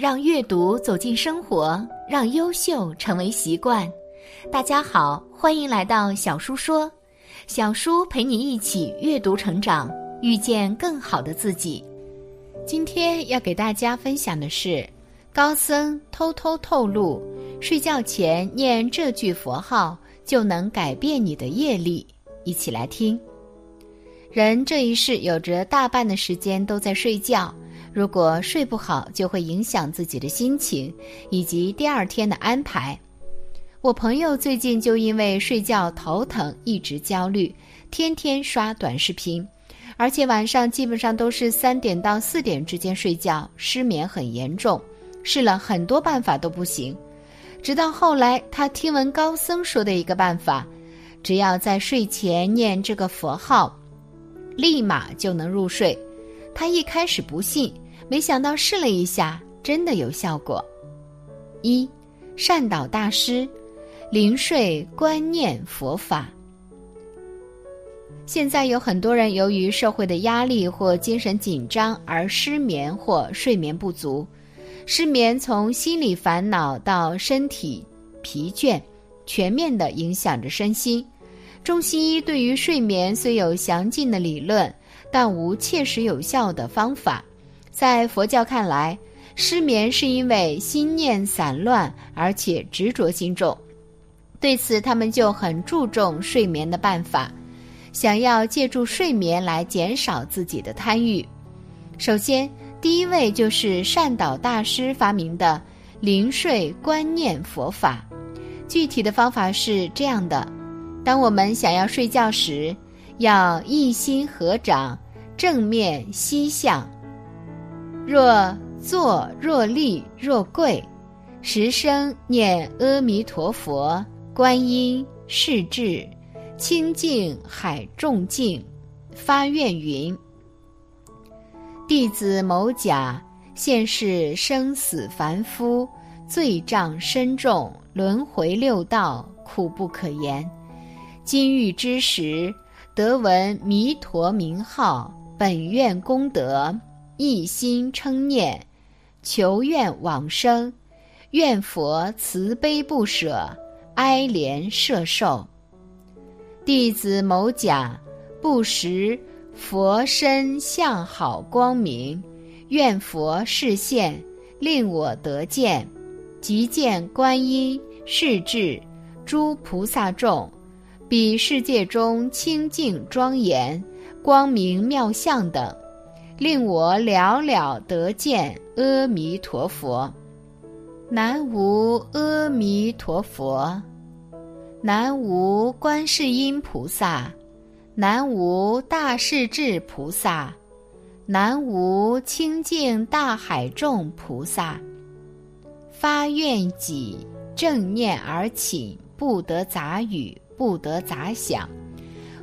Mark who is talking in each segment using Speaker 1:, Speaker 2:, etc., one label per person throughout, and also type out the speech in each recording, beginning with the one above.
Speaker 1: 让阅读走进生活，让优秀成为习惯。大家好，欢迎来到小叔说，小叔陪你一起阅读成长，遇见更好的自己。今天要给大家分享的是，高僧偷偷透露，睡觉前念这句佛号就能改变你的业力。一起来听。人这一世有着大半的时间都在睡觉，如果睡不好，就会影响自己的心情以及第二天的安排。我朋友最近就因为睡觉头疼，一直焦虑，天天刷短视频，而且晚上基本上都是三点到四点之间睡觉，失眠很严重，试了很多办法都不行。直到后来，他听闻高僧说的一个办法，只要在睡前念这个佛号。立马就能入睡，他一开始不信，没想到试了一下，真的有效果。一，善导大师，临睡观念佛法。现在有很多人由于社会的压力或精神紧张而失眠或睡眠不足，失眠从心理烦恼到身体疲倦，全面的影响着身心。中西医对于睡眠虽有详尽的理论，但无切实有效的方法。在佛教看来，失眠是因为心念散乱，而且执着心重。对此，他们就很注重睡眠的办法，想要借助睡眠来减少自己的贪欲。首先，第一位就是善导大师发明的临睡观念佛法。具体的方法是这样的。当我们想要睡觉时，要一心合掌，正面西向。若坐若立若跪，十声念阿弥陀佛、观音、世智、清净海众净，发愿云：弟子某甲现世生死凡夫，罪障深重，轮回六道，苦不可言。今遇之时，得闻弥陀名号，本愿功德，一心称念，求愿往生，愿佛慈悲不舍，哀怜摄受。弟子某甲不识佛身相好光明，愿佛示现，令我得见，即见观音、世智、诸菩萨众。比世界中清净庄严、光明妙相等，令我了了得见阿弥陀佛。南无阿弥陀佛，南无观世音菩萨，南无大势至菩萨，南无清净大海众菩萨。发愿己正念而起，不得杂语。不得杂想，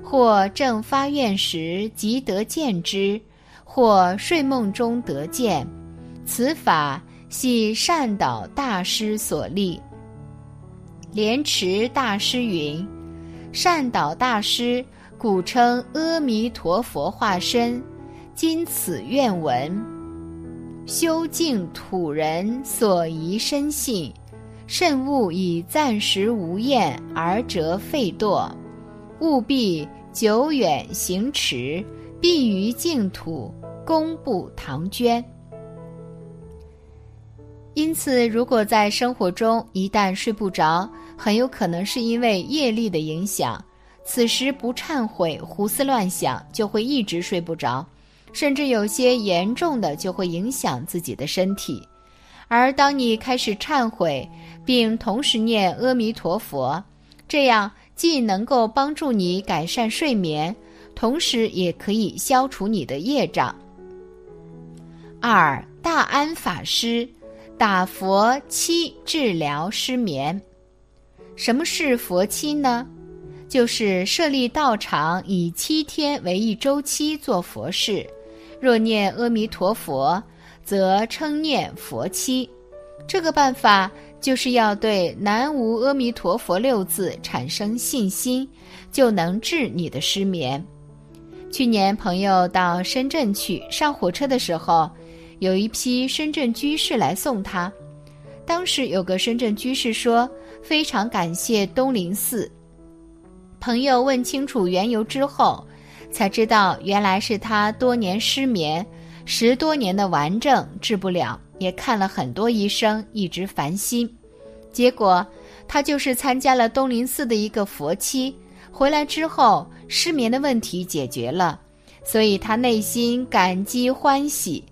Speaker 1: 或正发愿时即得见之，或睡梦中得见。此法系善导大师所立。莲池大师云：“善导大师古称阿弥陀佛化身，今此愿闻，修净土人所宜深信。”慎勿以暂时无厌而折废堕，务必久远行持，必于净土功布唐捐。因此，如果在生活中一旦睡不着，很有可能是因为业力的影响。此时不忏悔、胡思乱想，就会一直睡不着，甚至有些严重的就会影响自己的身体。而当你开始忏悔，并同时念阿弥陀佛，这样既能够帮助你改善睡眠，同时也可以消除你的业障。二大安法师打佛七治疗失眠。什么是佛七呢？就是设立道场，以七天为一周期做佛事。若念阿弥陀佛。则称念佛七，这个办法就是要对“南无阿弥陀佛”六字产生信心，就能治你的失眠。去年朋友到深圳去，上火车的时候，有一批深圳居士来送他。当时有个深圳居士说：“非常感谢东林寺。”朋友问清楚缘由之后，才知道原来是他多年失眠，十多年的顽症治不了，也看了很多医生，一直烦心。结果他就是参加了东林寺的一个佛期，回来之后失眠的问题解决了，所以他内心感激欢喜。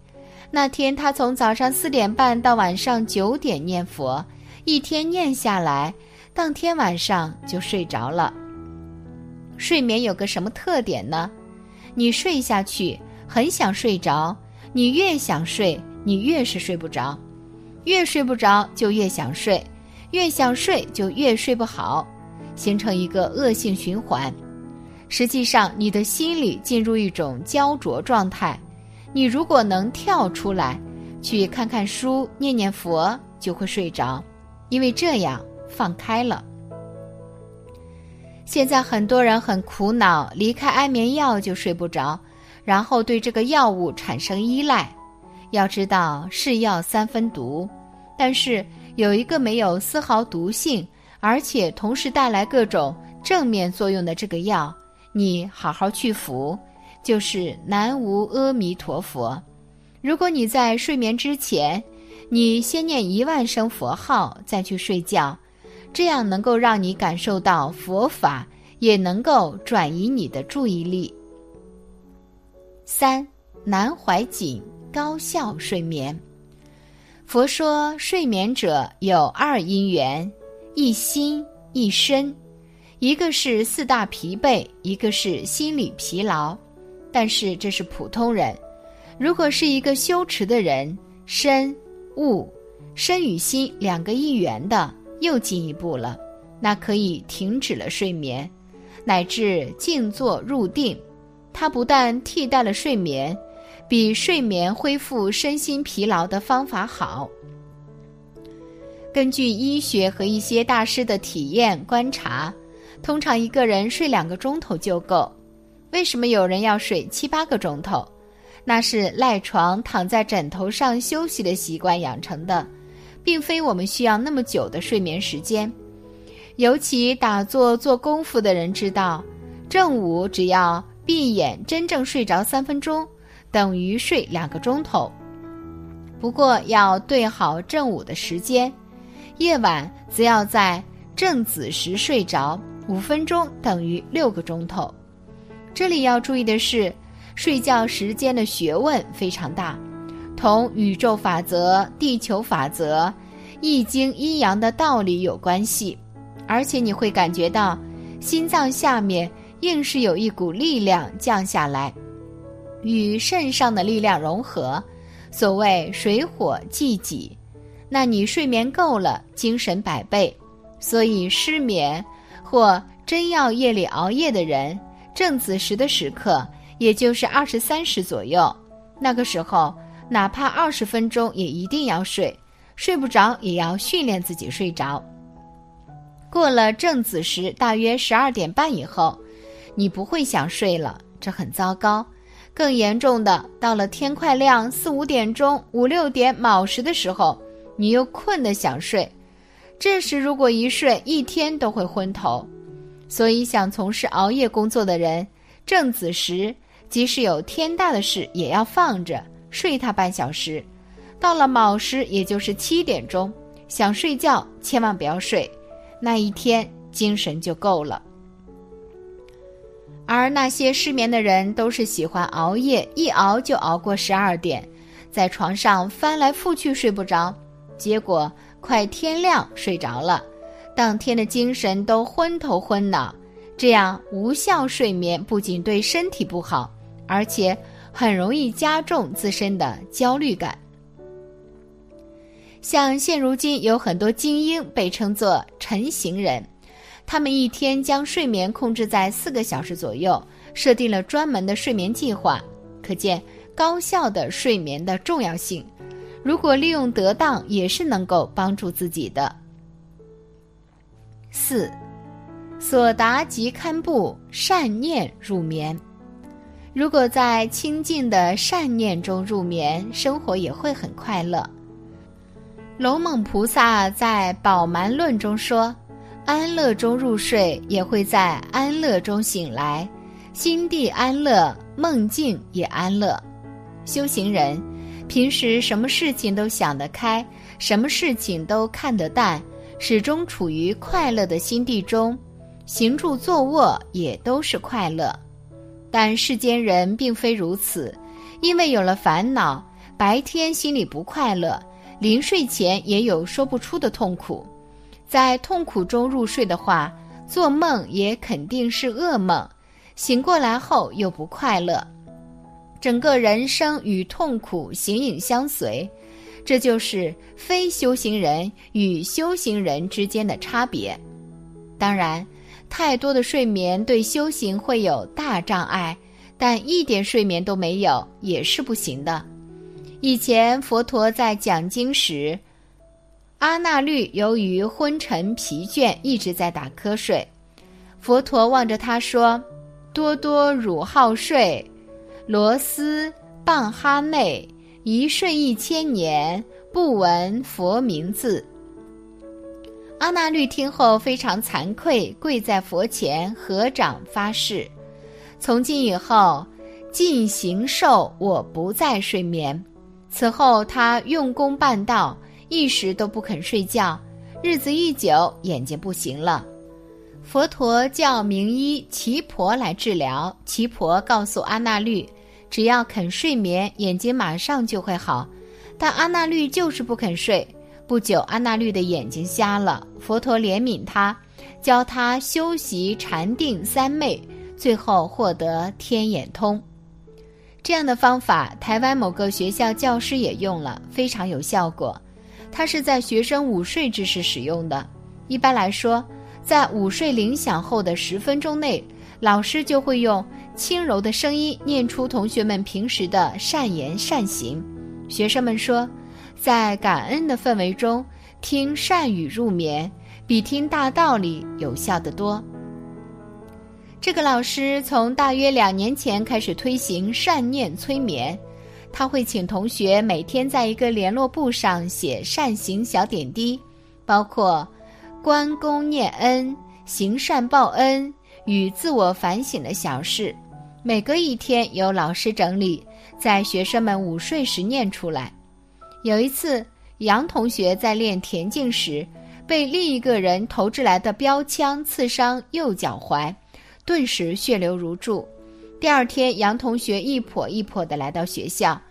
Speaker 1: 那天他从早上四点半到晚上九点念佛，一天念下来，当天晚上就睡着了。睡眠有个什么特点呢？你睡下去很想睡着，你越想睡，你越是睡不着，越睡不着就越想睡，越想睡就越睡不好，形成一个恶性循环。实际上，你的心里进入一种焦灼状态。你如果能跳出来，去看看书、念念佛，就会睡着，因为这样放开了。现在很多人很苦恼，离开安眠药就睡不着，然后对这个药物产生依赖。要知道是药三分毒，但是有一个没有丝毫毒性，而且同时带来各种正面作用的这个药，你好好去服，就是南无阿弥陀佛。如果你在睡眠之前，你先念一万声佛号再去睡觉。这样能够让你感受到佛法，也能够转移你的注意力。三南怀瑾高效睡眠。佛说，睡眠者有二因缘，一心一身，一个是四大疲惫，一个是心理疲劳。但是这是普通人，如果是一个修持的人，身、物、身与心两个一元的。又进一步了，那可以停止了睡眠，乃至静坐入定。它不但替代了睡眠，比睡眠恢复身心疲劳的方法好。根据医学和一些大师的体验观察，通常一个人睡两个钟头就够。为什么有人要睡七八个钟头？那是赖床躺在枕头上休息的习惯养成的。并非我们需要那么久的睡眠时间，尤其打坐做功夫的人知道，正午只要闭眼真正睡着三分钟，等于睡两个钟头。不过要对好正午的时间，夜晚则要在正子时睡着五分钟，等于六个钟头。这里要注意的是，睡觉时间的学问非常大。同宇宙法则、地球法则、易经阴阳的道理有关系，而且你会感觉到心脏下面硬是有一股力量降下来，与肾上的力量融合。所谓水火既济，那你睡眠够了，精神百倍。所以失眠或真要夜里熬夜的人，正子时的时刻，也就是二十三时左右，那个时候。哪怕二十分钟也一定要睡，睡不着也要训练自己睡着。过了正子时，大约十二点半以后，你不会想睡了，这很糟糕。更严重的，到了天快亮四五点钟、五六点卯时的时候，你又困得想睡，这时如果一睡，一天都会昏头。所以，想从事熬夜工作的人，正子时即使有天大的事，也要放着。睡他半小时，到了卯时，也就是七点钟，想睡觉千万不要睡，那一天精神就够了。而那些失眠的人都是喜欢熬夜，一熬就熬过十二点，在床上翻来覆去睡不着，结果快天亮睡着了，当天的精神都昏头昏脑，这样无效睡眠不仅对身体不好，而且。很容易加重自身的焦虑感。像现如今有很多精英被称作“成型人”，他们一天将睡眠控制在四个小时左右，设定了专门的睡眠计划，可见高效的睡眠的重要性。如果利用得当，也是能够帮助自己的。四，所达即堪布，善念入眠。如果在清净的善念中入眠，生活也会很快乐。龙猛菩萨在《宝鬘论》中说：“安乐中入睡，也会在安乐中醒来，心地安乐，梦境也安乐。”修行人平时什么事情都想得开，什么事情都看得淡，始终处于快乐的心地中，行住坐卧也都是快乐。但世间人并非如此，因为有了烦恼，白天心里不快乐。临睡前也有说不出的痛苦，在痛苦中入睡的话，做梦也肯定是噩梦，醒过来后又不快乐，整个人生与痛苦形影相随，这就是非修行人与修行人之间的差别。当然，太多的睡眠对修行会有大障碍，但一点睡眠都没有也是不行的。以前佛陀在讲经时，阿那律由于昏沉疲倦，一直在打瞌睡。佛陀望着他说：“多多汝好睡，罗斯棒哈内一睡一千年，不闻佛名字。”阿那律听后非常惭愧，跪在佛前合掌发誓：“从今以后，尽行受，我不再睡眠。”此后，他用功办道，一时都不肯睡觉。日子一久，眼睛不行了。佛陀叫名医奇婆来治疗。奇婆告诉阿那律，只要肯睡眠，眼睛马上就会好。但阿那律就是不肯睡。不久，阿那律的眼睛瞎了。佛陀怜悯他，教他修习禅定三昧，最后获得天眼通。这样的方法，台湾某个学校教师也用了，非常有效果。他是在学生午睡之时使用的。一般来说，在午睡铃响后的十分钟内，老师就会用轻柔的声音念出同学们平时的善言善行。学生们说，在感恩的氛围中听善语入眠，比听大道理有效得多。这个老师从大约两年前开始推行善念催眠，他会请同学每天在一个联络簿上写善行小点滴，包括关公念恩、行善报恩与自我反省的小事，每隔一天由老师整理，在学生们午睡时念出来。有一次，杨同学在练田径时，被另一个人投掷来的标枪刺伤右脚踝。顿时血流如注。第二天，杨同学一跛一跛地来到学校，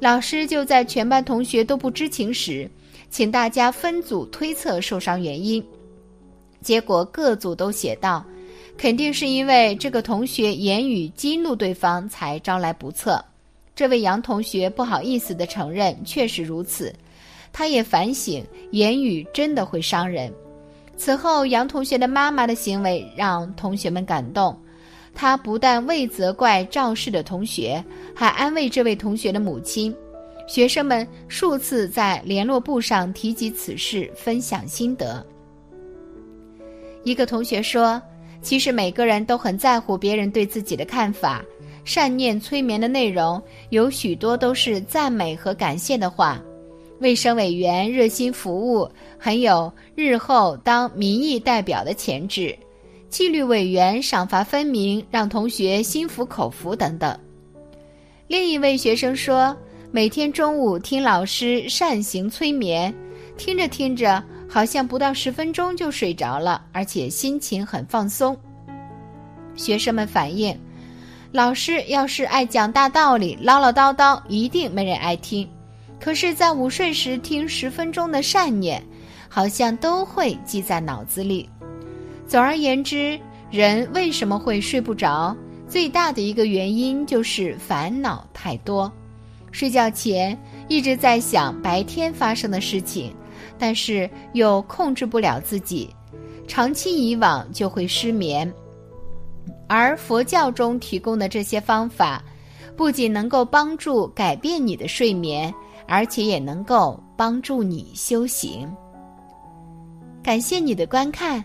Speaker 1: 老师就在全班同学都不知情时，请大家分组推测受伤原因。结果各组都写道：“肯定是因为这个同学言语激怒对方，才招来不测。”这位杨同学不好意思地承认，确实如此。他也反省，言语真的会伤人。此后，杨同学的妈妈的行为让同学们感动。他不但未责怪肇事的同学，还安慰这位同学的母亲。学生们数次在联络簿上提及此事，分享心得。一个同学说：“其实每个人都很在乎别人对自己的看法。善念催眠的内容有许多都是赞美和感谢的话。”卫生委员热心服务，很有日后当民意代表的潜质；纪律委员赏罚分明，让同学心服口服等等。另一位学生说，每天中午听老师善行催眠，听着听着，好像不到十分钟就睡着了，而且心情很放松。学生们反映，老师要是爱讲大道理、唠唠叨叨，一定没人爱听。可是，在午睡时听十分钟的善念，好像都会记在脑子里。总而言之，人为什么会睡不着？最大的一个原因就是烦恼太多。睡觉前一直在想白天发生的事情，但是又控制不了自己，长期以往就会失眠。而佛教中提供的这些方法，不仅能够帮助改变你的睡眠。而且也能够帮助你修行。感谢你的观看，